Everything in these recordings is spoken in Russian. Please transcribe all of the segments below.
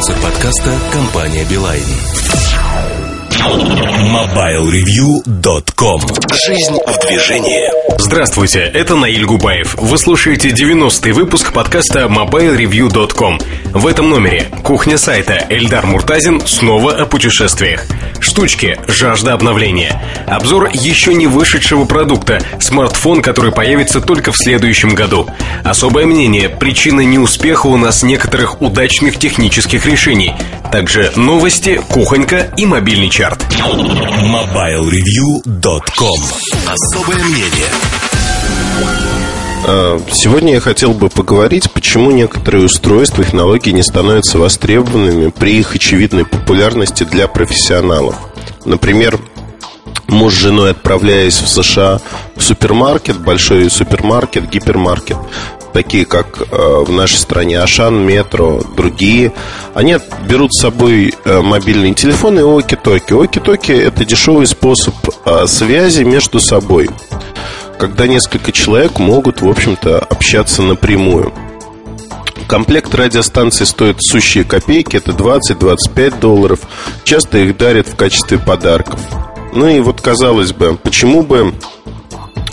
Спонсор подкаста – компания «Билайн». MobileReview.com Жизнь в движении Здравствуйте, это Наиль Губаев. Вы слушаете 90-й выпуск подкаста MobileReview.com. В этом номере кухня сайта Эльдар Муртазин снова о путешествиях. Штучки, жажда обновления. Обзор еще не вышедшего продукта, смартфон, который появится только в следующем году. Особое мнение, причина неуспеха у нас некоторых удачных технических решений. Также новости, кухонька и мобильный чат чарт. MobileReview.com Особое мнение а, Сегодня я хотел бы поговорить, почему некоторые устройства, технологии не становятся востребованными при их очевидной популярности для профессионалов. Например, муж с женой, отправляясь в США в супермаркет, большой супермаркет, гипермаркет, такие как э, в нашей стране Ашан, Метро, другие, они берут с собой э, мобильные телефоны и оки-токи. Оки-токи – это дешевый способ э, связи между собой, когда несколько человек могут, в общем-то, общаться напрямую. Комплект радиостанций стоит сущие копейки, это 20-25 долларов. Часто их дарят в качестве подарков. Ну и вот, казалось бы, почему бы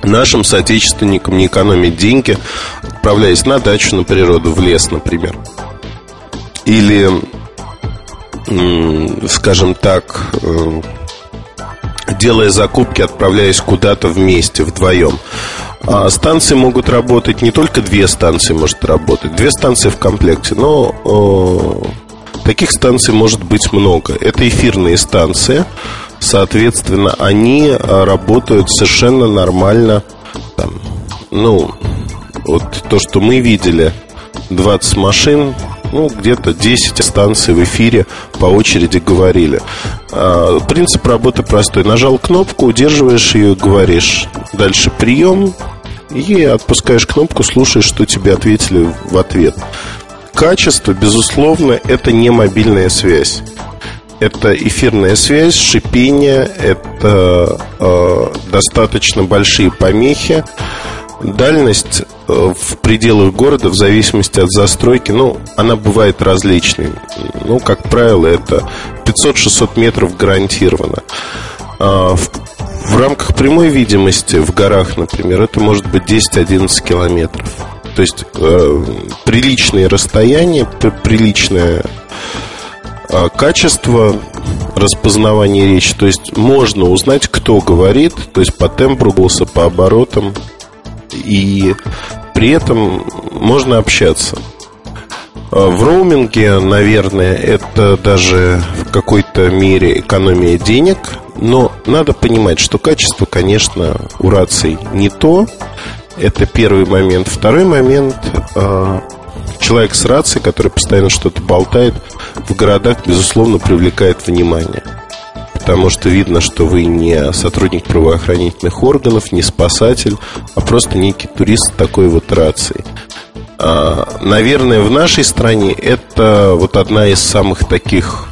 нашим соотечественникам не экономить деньги, отправляясь на дачу, на природу, в лес, например. Или, скажем так, э, делая закупки, отправляясь куда-то вместе, вдвоем. А станции могут работать, не только две станции может работать, две станции в комплекте, но э, таких станций может быть много. Это эфирные станции, Соответственно, они а, работают совершенно нормально. Там, ну, вот то, что мы видели, 20 машин, ну, где-то 10 станций в эфире по очереди говорили. А, принцип работы простой. Нажал кнопку, удерживаешь ее, говоришь. Дальше прием и отпускаешь кнопку, слушаешь, что тебе ответили в ответ. Качество, безусловно, это не мобильная связь. Это эфирная связь, шипение, это э, достаточно большие помехи. Дальность э, в пределах города, в зависимости от застройки, ну, она бывает различной. Ну, как правило, это 500-600 метров гарантированно. А в, в рамках прямой видимости в горах, например, это может быть 10-11 километров. То есть э, приличные расстояния, приличная качество распознавания речи, то есть можно узнать, кто говорит, то есть по тембру голоса, по оборотам, и при этом можно общаться. А, в роуминге, наверное, это даже в какой-то мере экономия денег, но надо понимать, что качество, конечно, у раций не то. Это первый момент. Второй момент а, человек с рацией, который постоянно что-то болтает, в городах, безусловно, привлекает внимание. Потому что видно, что вы не сотрудник правоохранительных органов, не спасатель, а просто некий турист такой вот рации. А, наверное, в нашей стране это вот одна из самых таких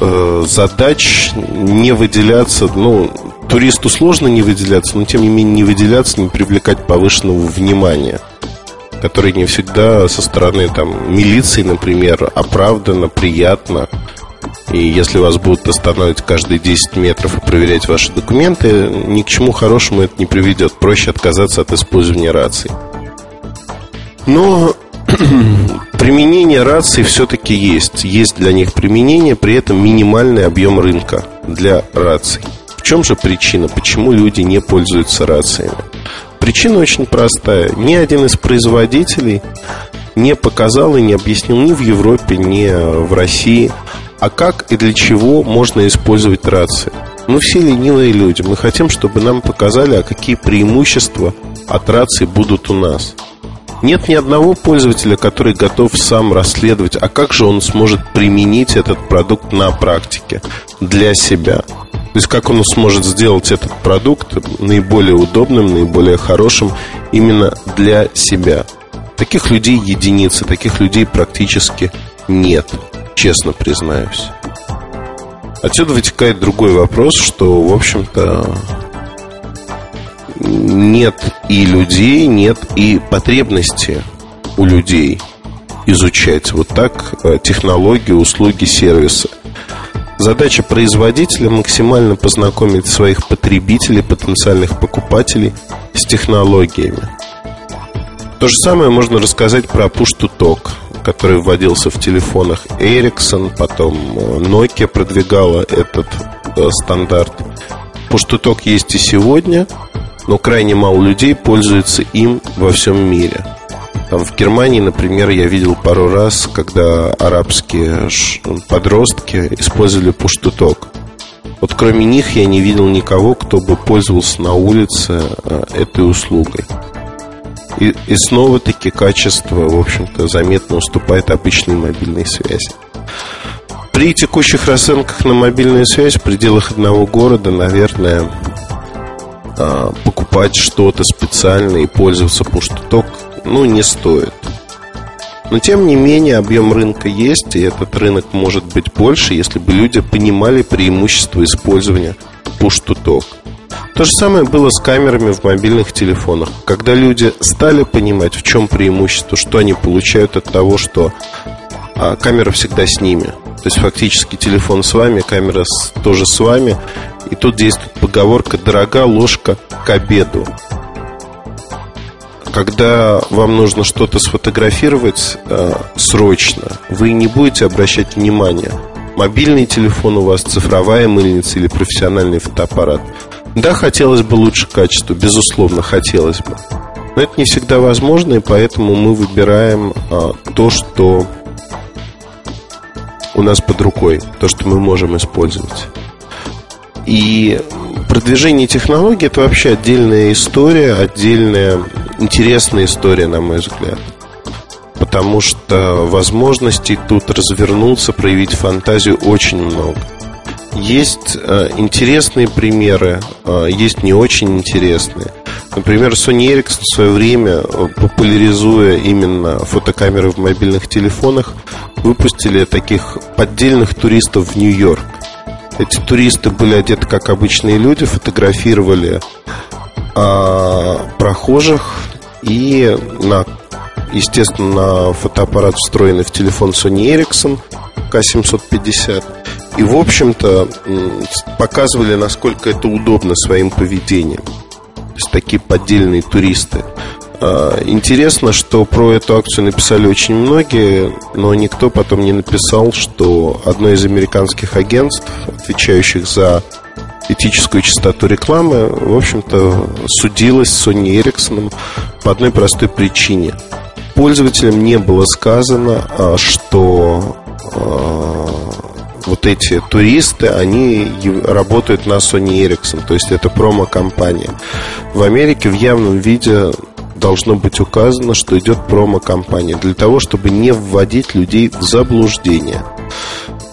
э, задач не выделяться, ну, туристу сложно не выделяться, но тем не менее не выделяться, не привлекать повышенного внимания – который не всегда со стороны там, милиции, например, оправданно, приятно. И если вас будут останавливать каждые 10 метров и проверять ваши документы, ни к чему хорошему это не приведет. Проще отказаться от использования рации. Но применение рации все-таки есть. Есть для них применение, при этом минимальный объем рынка для раций. В чем же причина, почему люди не пользуются рациями? Причина очень простая. Ни один из производителей не показал и не объяснил ни в Европе, ни в России, а как и для чего можно использовать рации. Мы все ленивые люди. Мы хотим, чтобы нам показали, а какие преимущества от рации будут у нас. Нет ни одного пользователя, который готов сам расследовать, а как же он сможет применить этот продукт на практике для себя. То есть как он сможет сделать этот продукт наиболее удобным, наиболее хорошим именно для себя. Таких людей единицы, таких людей практически нет, честно признаюсь. Отсюда вытекает другой вопрос, что, в общем-то, нет и людей, нет и потребности у людей изучать. Вот так э, технологии, услуги, сервисы. Задача производителя максимально познакомить своих потребителей, потенциальных покупателей с технологиями. То же самое можно рассказать про Push to Talk, который вводился в телефонах Ericsson, потом э, Nokia продвигала этот э, стандарт. Push to Talk есть и сегодня, но крайне мало людей пользуются им во всем мире. Там в Германии, например, я видел пару раз, когда арабские подростки использовали пуштуток. Вот кроме них я не видел никого, кто бы пользовался на улице э, этой услугой. И, и снова-таки качество, в общем-то, заметно уступает обычной мобильной связи. При текущих расценках на мобильную связь в пределах одного города, наверное, а, покупать что-то специальное и пользоваться пуштуток ну, не стоит. Но тем не менее объем рынка есть, и этот рынок может быть больше, если бы люди понимали преимущество использования push-to-talk. То же самое было с камерами в мобильных телефонах. Когда люди стали понимать, в чем преимущество, что они получают от того, что а, камера всегда с ними. То есть фактически телефон с вами, камера с, тоже с вами. И тут действует поговорка «дорога ложка к обеду» когда вам нужно что-то сфотографировать э, срочно, вы не будете обращать внимания. Мобильный телефон у вас, цифровая мыльница или профессиональный фотоаппарат. Да, хотелось бы лучше качества, безусловно, хотелось бы. Но это не всегда возможно, и поэтому мы выбираем э, то, что у нас под рукой, то, что мы можем использовать. И продвижение технологий это вообще отдельная история, отдельная интересная история, на мой взгляд. Потому что возможностей тут развернуться, проявить фантазию очень много. Есть э, интересные примеры, э, есть не очень интересные. Например, Sony Ericsson в свое время, э, популяризуя именно фотокамеры в мобильных телефонах, выпустили таких поддельных туристов в Нью-Йорк. Эти туристы были одеты как обычные люди, фотографировали а, прохожих и на, естественно, на фотоаппарат встроенный в телефон Sony Ericsson K750. И, в общем-то, показывали, насколько это удобно своим поведением. То есть такие поддельные туристы. А, интересно, что про эту акцию написали очень многие, но никто потом не написал, что одно из американских агентств, отвечающих за этическую чистоту рекламы, в общем-то, судилась Sony Ericsson по одной простой причине. Пользователям не было сказано, а, что а, вот эти туристы, они работают на Sony Ericsson, то есть это промо-компания. В Америке в явном виде должно быть указано, что идет промо-компания для того, чтобы не вводить людей в заблуждение.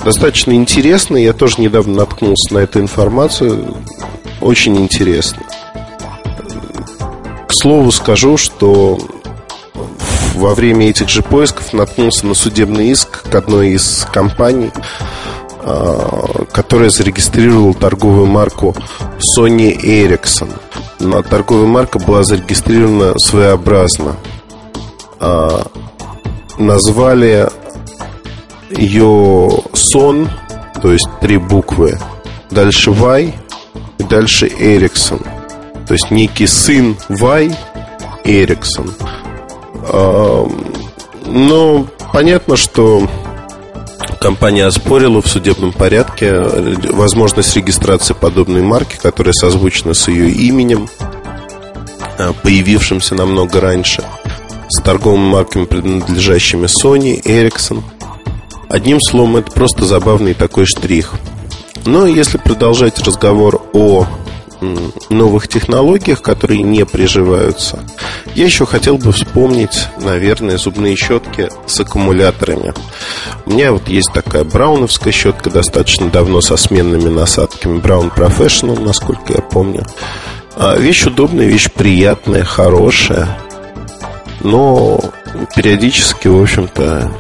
Достаточно интересно, я тоже недавно наткнулся на эту информацию. Очень интересно. К слову скажу, что во время этих же поисков наткнулся на судебный иск к одной из компаний, а, которая зарегистрировала торговую марку Sony Ericsson – но торговая марка была зарегистрирована своеобразно. А, назвали ее Сон, то есть три буквы, дальше Вай и дальше Эриксон. То есть некий сын Вай Эриксон. Но понятно, что Компания оспорила в судебном порядке возможность регистрации подобной марки, которая созвучна с ее именем, а, появившимся намного раньше, с торговыми марками, принадлежащими Sony, Ericsson. Одним словом, это просто забавный такой штрих. Но если продолжать разговор о новых технологиях, которые не приживаются. Я еще хотел бы вспомнить, наверное, зубные щетки с аккумуляторами. У меня вот есть такая брауновская щетка достаточно давно со сменными насадками. Brown Professional, насколько я помню. А, вещь удобная, вещь приятная, хорошая. Но периодически, в общем-то,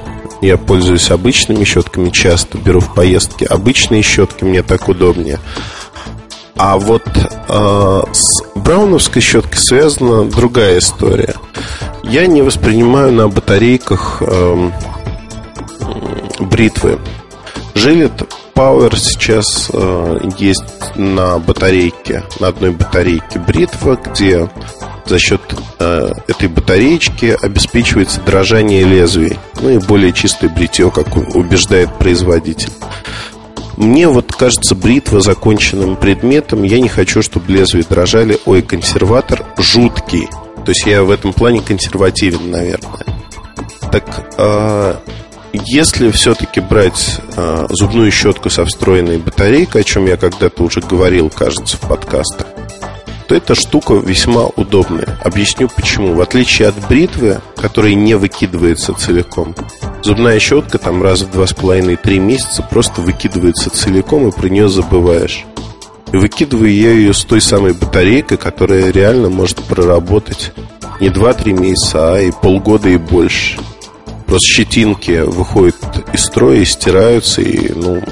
я пользуюсь обычными щетками часто, беру в поездки обычные щетки, мне так удобнее. А вот э, с брауновской щеткой связана другая история. Я не воспринимаю на батарейках эм, бритвы. Жилет Power сейчас э, есть на батарейке, на одной батарейке бритва, где за счет э, этой батареечки обеспечивается дрожание лезвий, ну и более чистое бритье, как убеждает производитель. Мне вот кажется бритва законченным предметом. Я не хочу, чтобы лезвия дрожали. Ой, консерватор жуткий. То есть я в этом плане консервативен, наверное. Так э, если все-таки брать э, зубную щетку со встроенной батарейкой, о чем я когда-то уже говорил, кажется, в подкастах, то эта штука весьма удобная. Объясню почему. В отличие от бритвы, которая не выкидывается целиком, зубная щетка там раз в два с половиной три месяца просто выкидывается целиком и про нее забываешь. И выкидываю я ее с той самой батарейкой, которая реально может проработать не 2-3 месяца, а и полгода и больше. Просто щетинки выходят из строя и стираются, и, ну,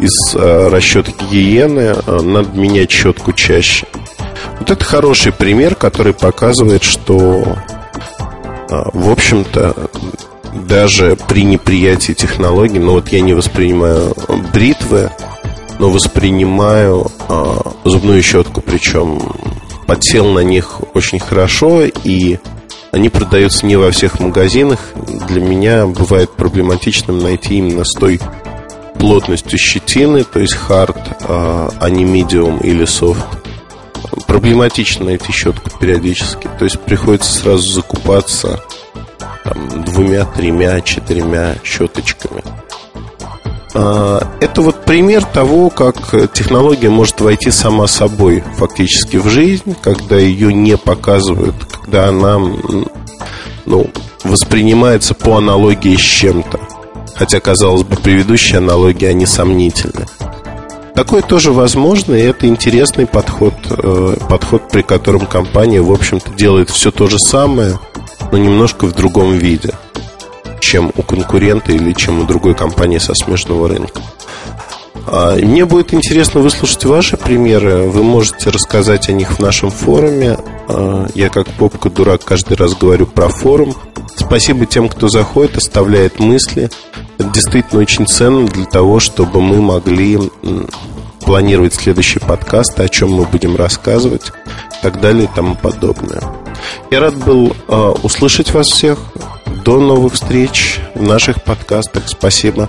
из э, расчета гигиены э, надо менять щетку чаще. Вот это хороший пример, который показывает, что, э, в общем-то, даже при неприятии технологий, ну вот я не воспринимаю бритвы, но воспринимаю э, зубную щетку, причем подсел на них очень хорошо и они продаются не во всех магазинах. Для меня бывает проблематичным найти именно с той плотностью щетины, то есть hard, а, а не medium или soft. Проблематично найти щетку периодически. То есть приходится сразу закупаться там, двумя, тремя, четырьмя щеточками. А, это вот пример того, как технология может войти сама собой фактически в жизнь, когда ее не показывают, когда она ну, воспринимается по аналогии с чем-то. Хотя, казалось бы, предыдущие аналогии, они сомнительны. Такое тоже возможно, и это интересный подход, э, подход, при котором компания, в общем-то, делает все то же самое, но немножко в другом виде – чем у конкурента или чем у другой компании со смежного рынка. А, мне будет интересно выслушать ваши примеры. Вы можете рассказать о них в нашем форуме. А, я как попка дурак каждый раз говорю про форум. Спасибо тем, кто заходит, оставляет мысли. Это действительно очень ценно для того, чтобы мы могли планировать следующий подкаст, о чем мы будем рассказывать и так далее и тому подобное. Я рад был э, услышать вас всех. До новых встреч в наших подкастах. Спасибо.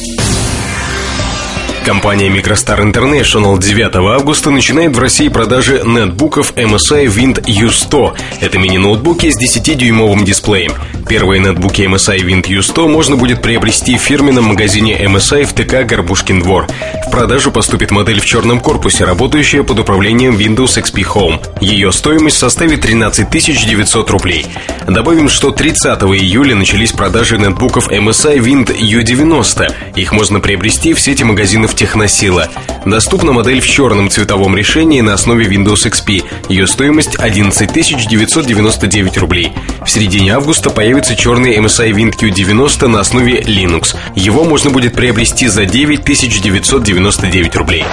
Компания Microstar International 9 августа начинает в России продажи нетбуков MSI Wind U100. Это мини-ноутбуки с 10-дюймовым дисплеем. Первые нетбуки MSI Wind U100 можно будет приобрести в фирменном магазине MSI в ТК «Горбушкин двор». В продажу поступит модель в черном корпусе, работающая под управлением Windows XP Home. Ее стоимость составит 13 900 рублей. Добавим, что 30 июля начались продажи нетбуков MSI Wind U90. Их можно приобрести в сети магазинов в Техносила. Доступна модель в черном цветовом решении на основе Windows XP. Ее стоимость 11 999 рублей. В середине августа появится черный MSI Wind Q90 на основе Linux. Его можно будет приобрести за 9 999 рублей.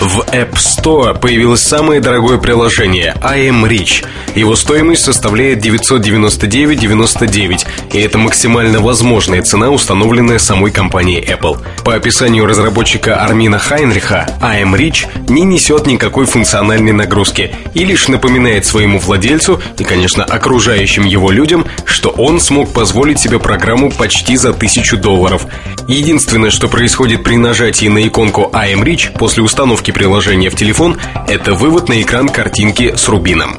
В App Store появилось самое дорогое приложение iMreach. Его стоимость составляет 999,99, и это максимально возможная цена, установленная самой компанией Apple. По описанию разработчика Армина Хайнриха, AM Reach не несет никакой функциональной нагрузки и лишь напоминает своему владельцу и, конечно, окружающим его людям, что он смог позволить себе программу почти за тысячу долларов. Единственное, что происходит при нажатии на иконку AM Reach после установки приложения в телефон, это вывод на экран картинки с рубином.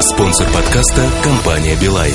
Спонсор подкаста – компания «Билайн».